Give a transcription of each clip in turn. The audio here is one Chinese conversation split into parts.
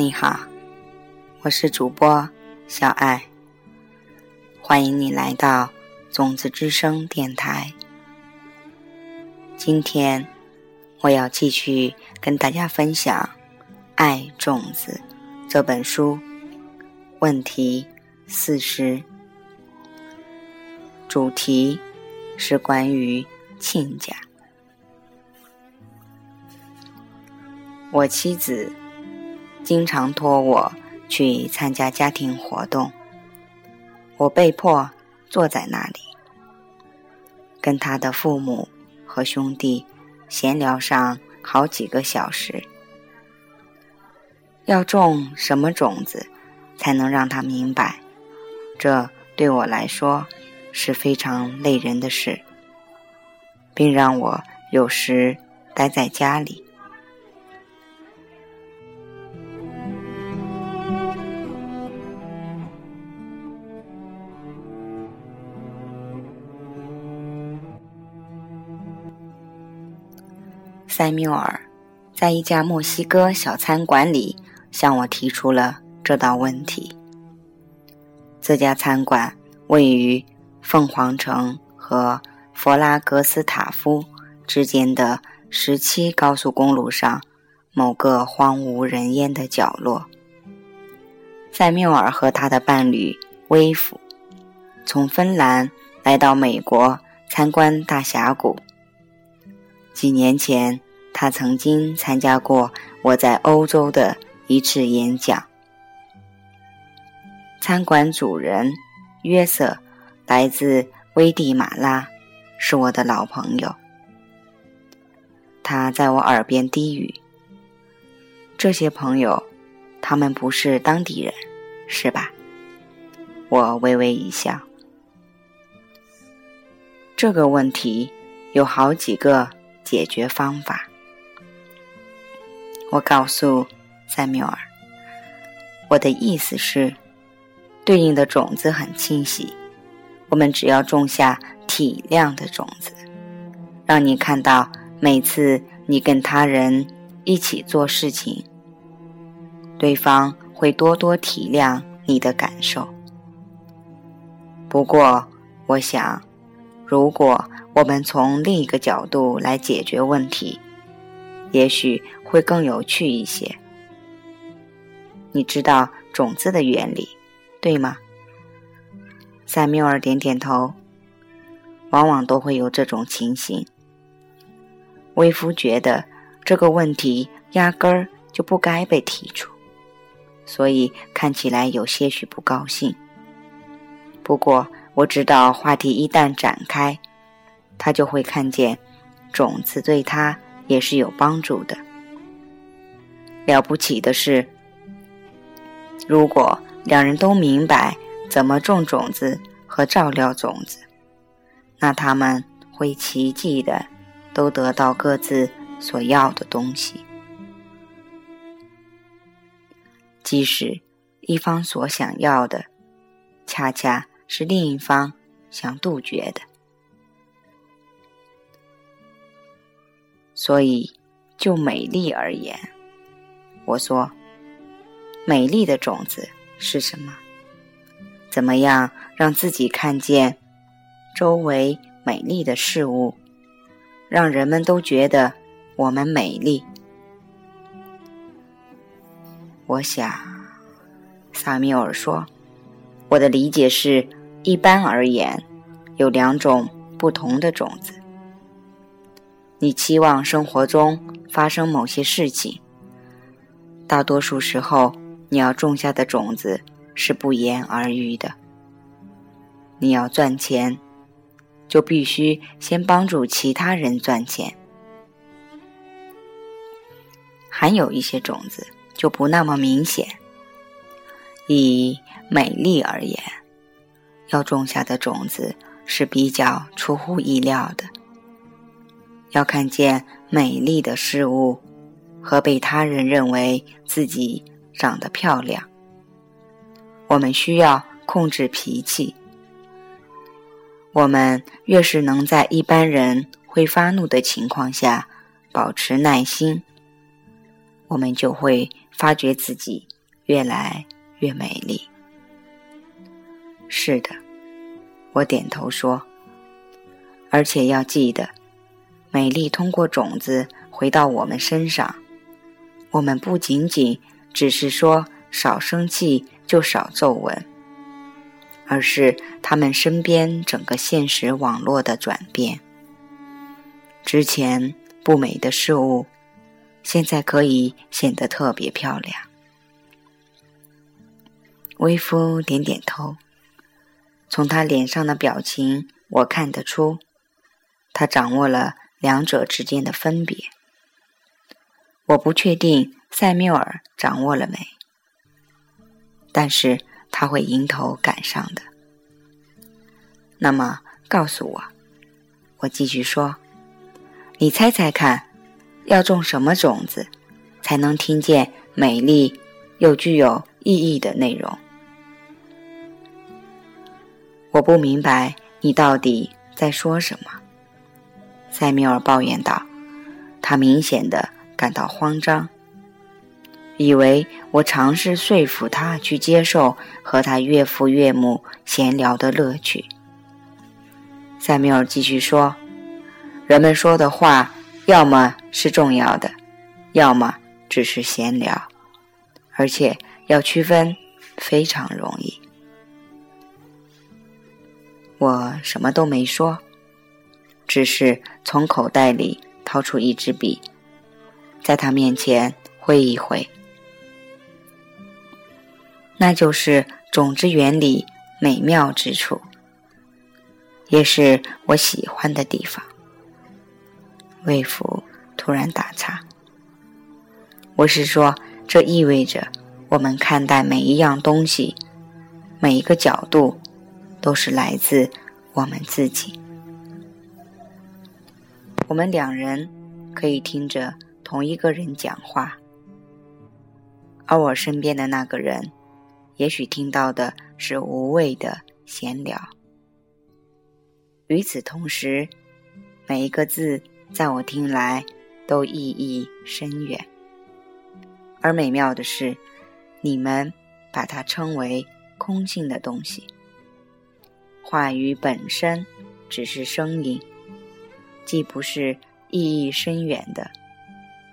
你好，我是主播小爱，欢迎你来到种子之声电台。今天我要继续跟大家分享《爱种子》这本书，问题四十，主题是关于亲家。我妻子。经常托我去参加家庭活动，我被迫坐在那里，跟他的父母和兄弟闲聊上好几个小时。要种什么种子，才能让他明白？这对我来说是非常累人的事，并让我有时待在家里。塞缪尔在一家墨西哥小餐馆里向我提出了这道问题。这家餐馆位于凤凰城和弗拉格斯塔夫之间的十七高速公路上某个荒无人烟的角落。塞缪尔和他的伴侣威夫从芬兰来到美国参观大峡谷。几年前。他曾经参加过我在欧洲的一次演讲。餐馆主人约瑟来自危地马拉，是我的老朋友。他在我耳边低语：“这些朋友，他们不是当地人，是吧？”我微微一笑。这个问题有好几个解决方法。我告诉塞缪尔，我的意思是，对应的种子很清晰，我们只要种下体谅的种子，让你看到每次你跟他人一起做事情，对方会多多体谅你的感受。不过，我想，如果我们从另一个角度来解决问题。也许会更有趣一些。你知道种子的原理，对吗？塞缪尔点点头。往往都会有这种情形。威夫觉得这个问题压根儿就不该被提出，所以看起来有些许不高兴。不过我知道，话题一旦展开，他就会看见种子对他。也是有帮助的。了不起的是，如果两人都明白怎么种种子和照料种子，那他们会奇迹的都得到各自所要的东西。即使一方所想要的，恰恰是另一方想杜绝的。所以，就美丽而言，我说，美丽的种子是什么？怎么样让自己看见周围美丽的事物，让人们都觉得我们美丽？我想，萨米尔说，我的理解是，一般而言，有两种不同的种子。你期望生活中发生某些事情，大多数时候，你要种下的种子是不言而喻的。你要赚钱，就必须先帮助其他人赚钱。还有一些种子就不那么明显。以美丽而言，要种下的种子是比较出乎意料的。要看见美丽的事物，和被他人认为自己长得漂亮。我们需要控制脾气。我们越是能在一般人会发怒的情况下保持耐心，我们就会发觉自己越来越美丽。是的，我点头说。而且要记得，美丽通过种子回到我们身上。我们不仅仅只是说少生气就少皱纹，而是他们身边整个现实网络的转变。之前不美的事物，现在可以显得特别漂亮。微夫点点头，从他脸上的表情，我看得出，他掌握了两者之间的分别。我不确定塞缪尔掌握了没，但是他会迎头赶上的。那么，告诉我，我继续说。你猜猜看，要种什么种子，才能听见美丽又具有意义的内容？我不明白你到底在说什么。”塞缪尔抱怨道，他明显的感到慌张，以为我尝试说服他去接受和他岳父岳母闲聊的乐趣。塞缪尔继续说。人们说的话，要么是重要的，要么只是闲聊，而且要区分非常容易。我什么都没说，只是从口袋里掏出一支笔，在他面前挥一挥。那就是种子原理美妙之处，也是我喜欢的地方。魏福突然打岔：“我是说，这意味着我们看待每一样东西、每一个角度，都是来自我们自己。我们两人可以听着同一个人讲话，而我身边的那个人，也许听到的是无谓的闲聊。与此同时，每一个字。”在我听来，都意义深远。而美妙的是，你们把它称为空性的东西。话语本身只是声音，既不是意义深远的，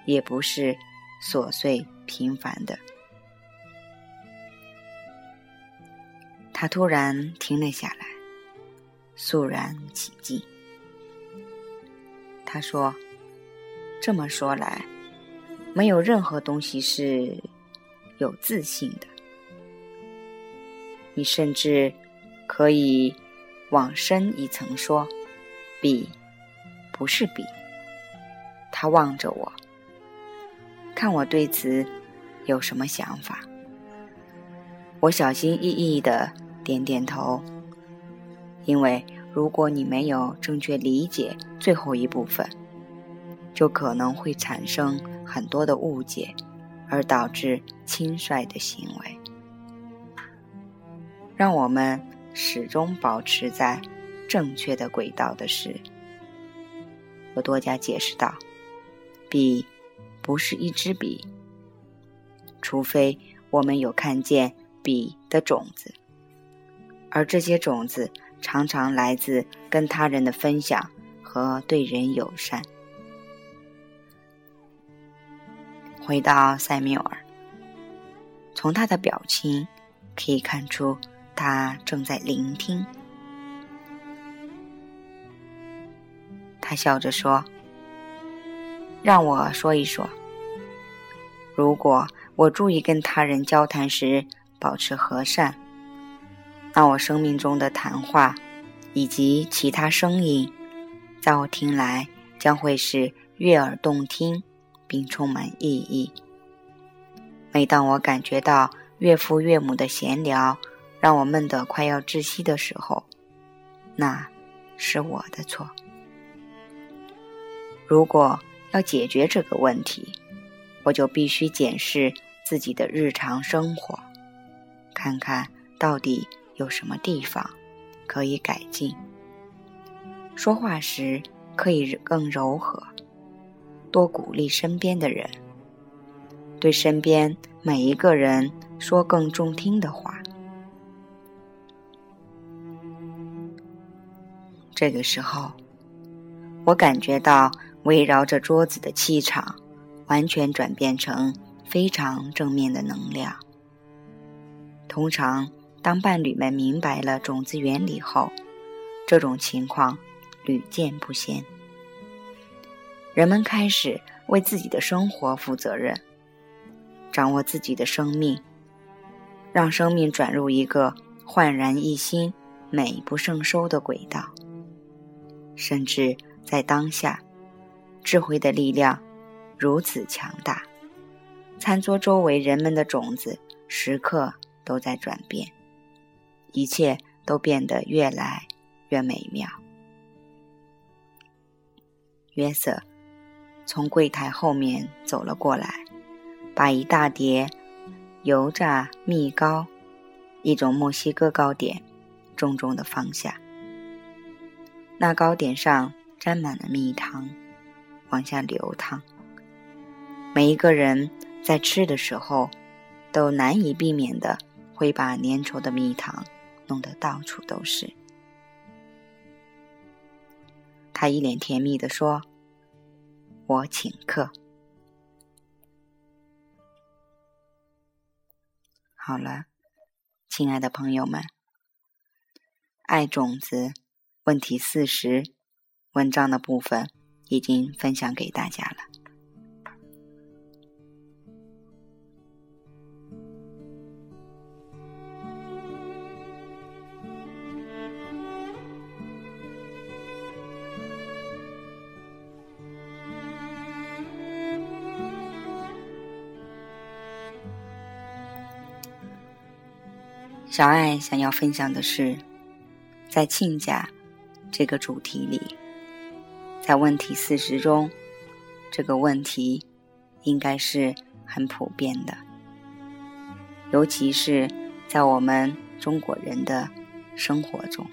也不是琐碎平凡的。他突然停了下来，肃然起敬。他说：“这么说来，没有任何东西是有自信的。你甚至可以往深一层说，比不是笔。”他望着我，看我对此有什么想法。我小心翼翼的点点头，因为。如果你没有正确理解最后一部分，就可能会产生很多的误解，而导致轻率的行为。让我们始终保持在正确的轨道的是，我多加解释道：笔不是一支笔，除非我们有看见笔的种子，而这些种子。常常来自跟他人的分享和对人友善。回到塞缪尔，从他的表情可以看出他正在聆听。他笑着说：“让我说一说，如果我注意跟他人交谈时保持和善。”那我生命中的谈话，以及其他声音，在我听来将会是悦耳动听，并充满意义。每当我感觉到岳父岳母的闲聊让我闷得快要窒息的时候，那是我的错。如果要解决这个问题，我就必须检视自己的日常生活，看看到底。有什么地方可以改进？说话时可以更柔和，多鼓励身边的人，对身边每一个人说更中听的话。这个时候，我感觉到围绕着桌子的气场完全转变成非常正面的能量。通常，当伴侣们明白了种子原理后，这种情况屡见不鲜。人们开始为自己的生活负责任，掌握自己的生命，让生命转入一个焕然一新、美不胜收的轨道。甚至在当下，智慧的力量如此强大，餐桌周围人们的种子时刻都在转变，一切都变得越来越美妙。约瑟从柜台后面走了过来，把一大碟油炸蜜糕，一种墨西哥糕点，重重的放下。那糕点上沾满了蜜糖，往下流淌。每一个人在吃的时候，都难以避免的会把粘稠的蜜糖弄得到处都是。他一脸甜蜜的说：“我请客。”好了，亲爱的朋友们，爱种子。问题四十，文章的部分已经分享给大家了。小爱想要分享的是，在亲家。这个主题里，在问题四十中，这个问题应该是很普遍的，尤其是在我们中国人的生活中，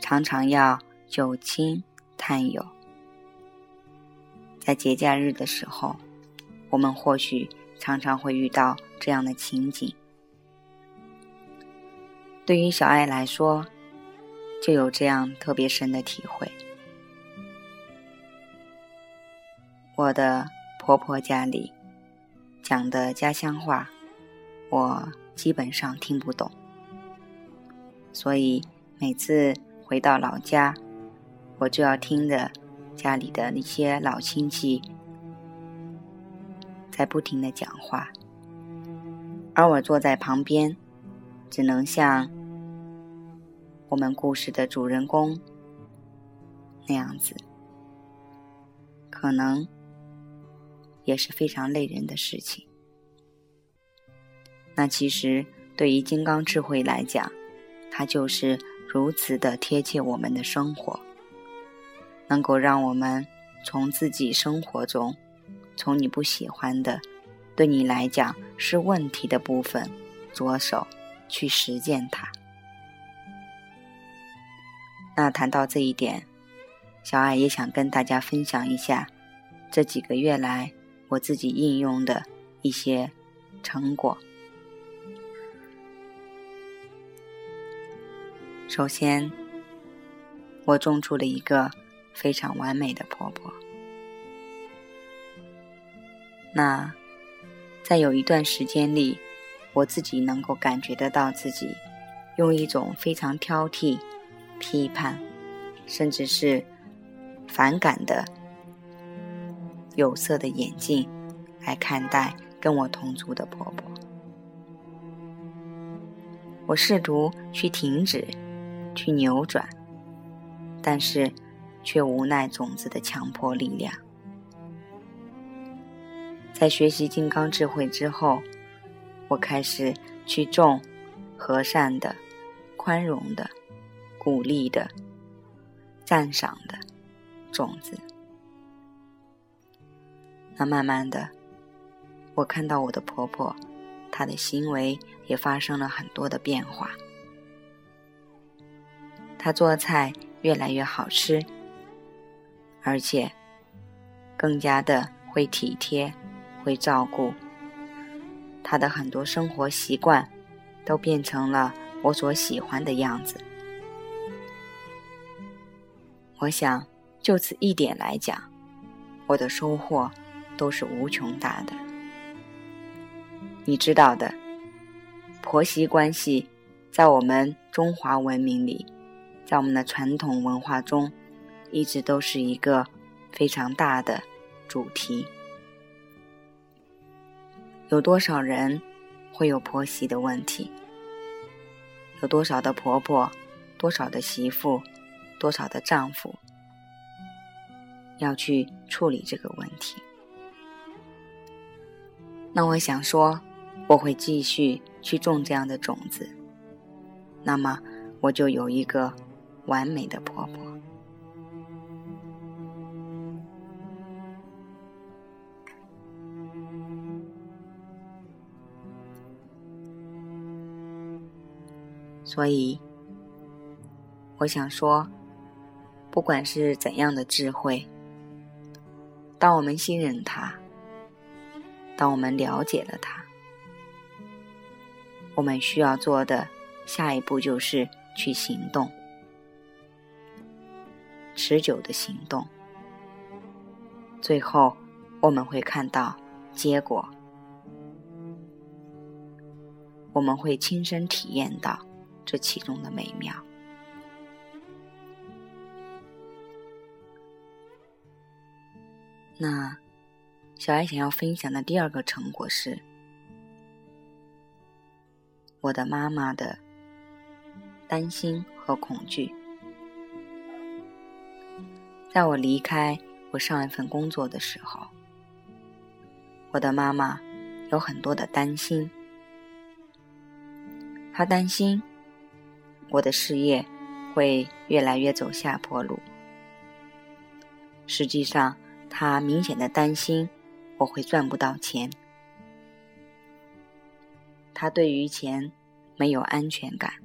常常要有亲探友。在节假日的时候，我们或许常常会遇到这样的情景。对于小爱来说，就有这样特别深的体会。我的婆婆家里讲的家乡话，我基本上听不懂，所以每次回到老家，我就要听着家里的那些老亲戚在不停的讲话，而我坐在旁边，只能像。我们故事的主人公那样子，可能也是非常累人的事情。那其实对于金刚智慧来讲，它就是如此的贴切我们的生活，能够让我们从自己生活中，从你不喜欢的，对你来讲是问题的部分着手去实践它。那谈到这一点，小爱也想跟大家分享一下这几个月来我自己应用的一些成果。首先，我种出了一个非常完美的婆婆。那在有一段时间里，我自己能够感觉得到自己用一种非常挑剔。批判，甚至是反感的有色的眼镜来看待跟我同族的婆婆。我试图去停止，去扭转，但是却无奈种子的强迫力量。在学习金刚智慧之后，我开始去种和善的、宽容的。鼓励的、赞赏的种子。那慢慢的，我看到我的婆婆，她的行为也发生了很多的变化。她做菜越来越好吃，而且更加的会体贴、会照顾。他的很多生活习惯都变成了我所喜欢的样子。我想，就此一点来讲，我的收获都是无穷大的。你知道的，婆媳关系在我们中华文明里，在我们的传统文化中，一直都是一个非常大的主题。有多少人会有婆媳的问题？有多少的婆婆，多少的媳妇，多少的丈夫要去处理这个问题？那我想说，我会继续去种这样的种子，那么我就有一个完美的婆婆。所以，我想说，不管是怎样的智慧，当我们信任他，当我们了解了它，我们需要做的下一步就是去行动，持久的行动。最后，我们会看到结果，我们会亲身体验到。这其中的美妙。那小爱想要分享的第二个成果是，我的妈妈的担心和恐惧。在我离开我上一份工作的时候，我的妈妈有很多的担心，她担心。我的事业会越来越走下坡路。实际上，他明显的担心我会赚不到钱。他对于钱没有安全感，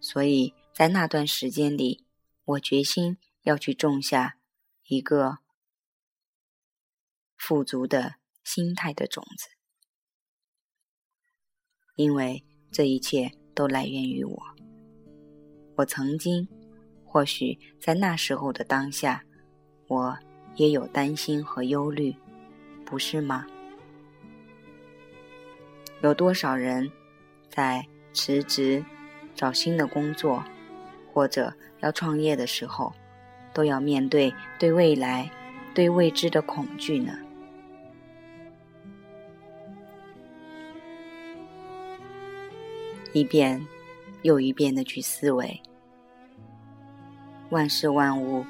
所以在那段时间里，我决心要去种下一个富足的心态的种子，因为。这一切都来源于我。我曾经，或许在那时候的当下，我也有担心和忧虑，不是吗？有多少人在辞职、找新的工作，或者要创业的时候，都要面对对未来、对未知的恐惧呢？一遍又一遍的去思维，万事万物，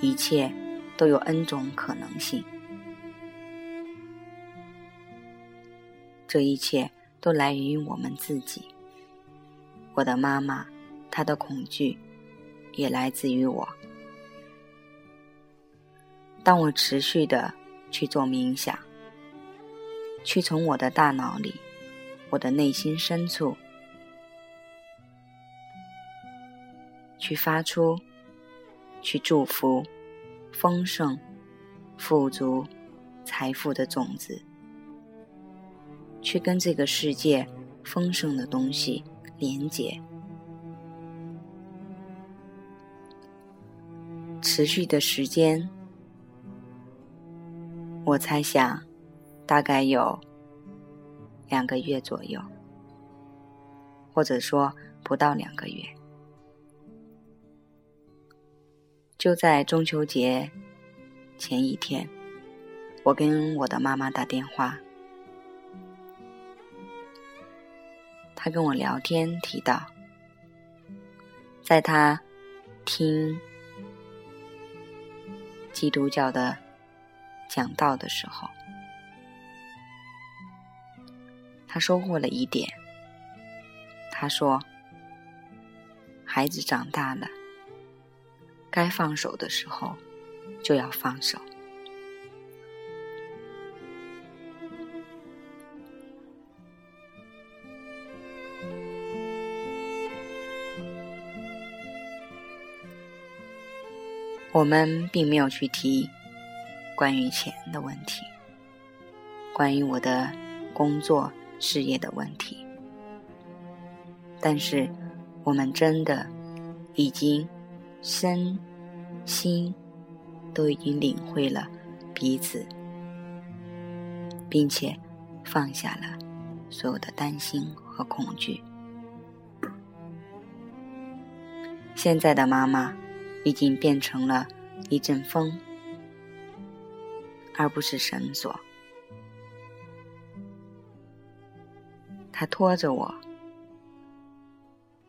一切都有 N 种可能性。这一切都来源于我们自己。我的妈妈，她的恐惧也来自于我。当我持续的去做冥想，去从我的大脑里，我的内心深处。去发出，去祝福丰盛、富足、财富的种子，去跟这个世界丰盛的东西连接，持续的时间，我猜想大概有两个月左右，或者说不到两个月。就在中秋节前一天，我跟我的妈妈打电话，她跟我聊天提到，在她听基督教的讲道的时候，她收获了一点。她说：“孩子长大了。”该放手的时候，就要放手。我们并没有去提关于钱的问题，关于我的工作事业的问题。但是，我们真的已经身心都已经领会了彼此，并且放下了所有的担心和恐惧。现在的妈妈已经变成了一阵风，而不是绳索。它拖着我，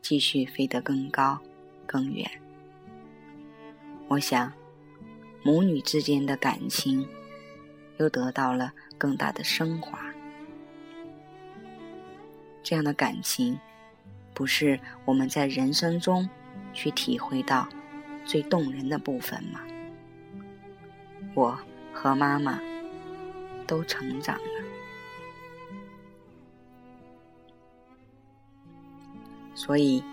继续飞得更高、更远。我想，母女之间的感情又得到了更大的升华。这样的感情，不是我们在人生中。去体会到最动人的部分吗？我和妈妈都成长了，所以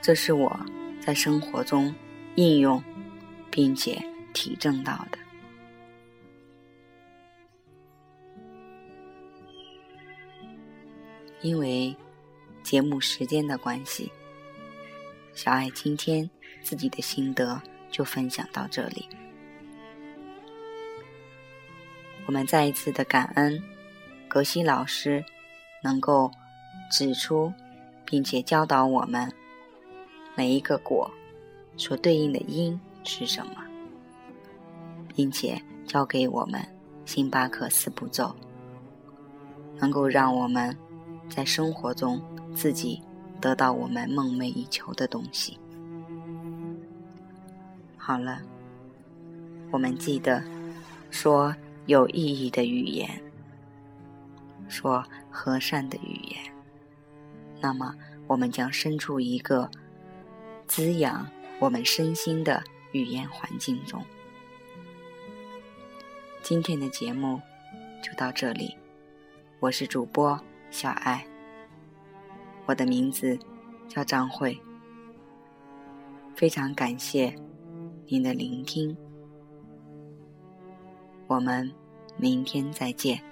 这是我在生活中应用并且体证到的。因为节目时间的关系。小爱今天自己的心得就分享到这里。我们再一次的感恩格西老师能够指出并且教导我们每一个果所对应的因是什么，并且教给我们星巴克四步骤，能够让我们在生活中自己。得到我们梦寐以求的东西。好了，我们记得说有意义的语言，说和善的语言，那么我们将生出一个滋养我们身心的语言环境中。今天的节目就到这里，我是主播小爱。我的名字叫张慧，非常感谢您的聆听，我们明天再见。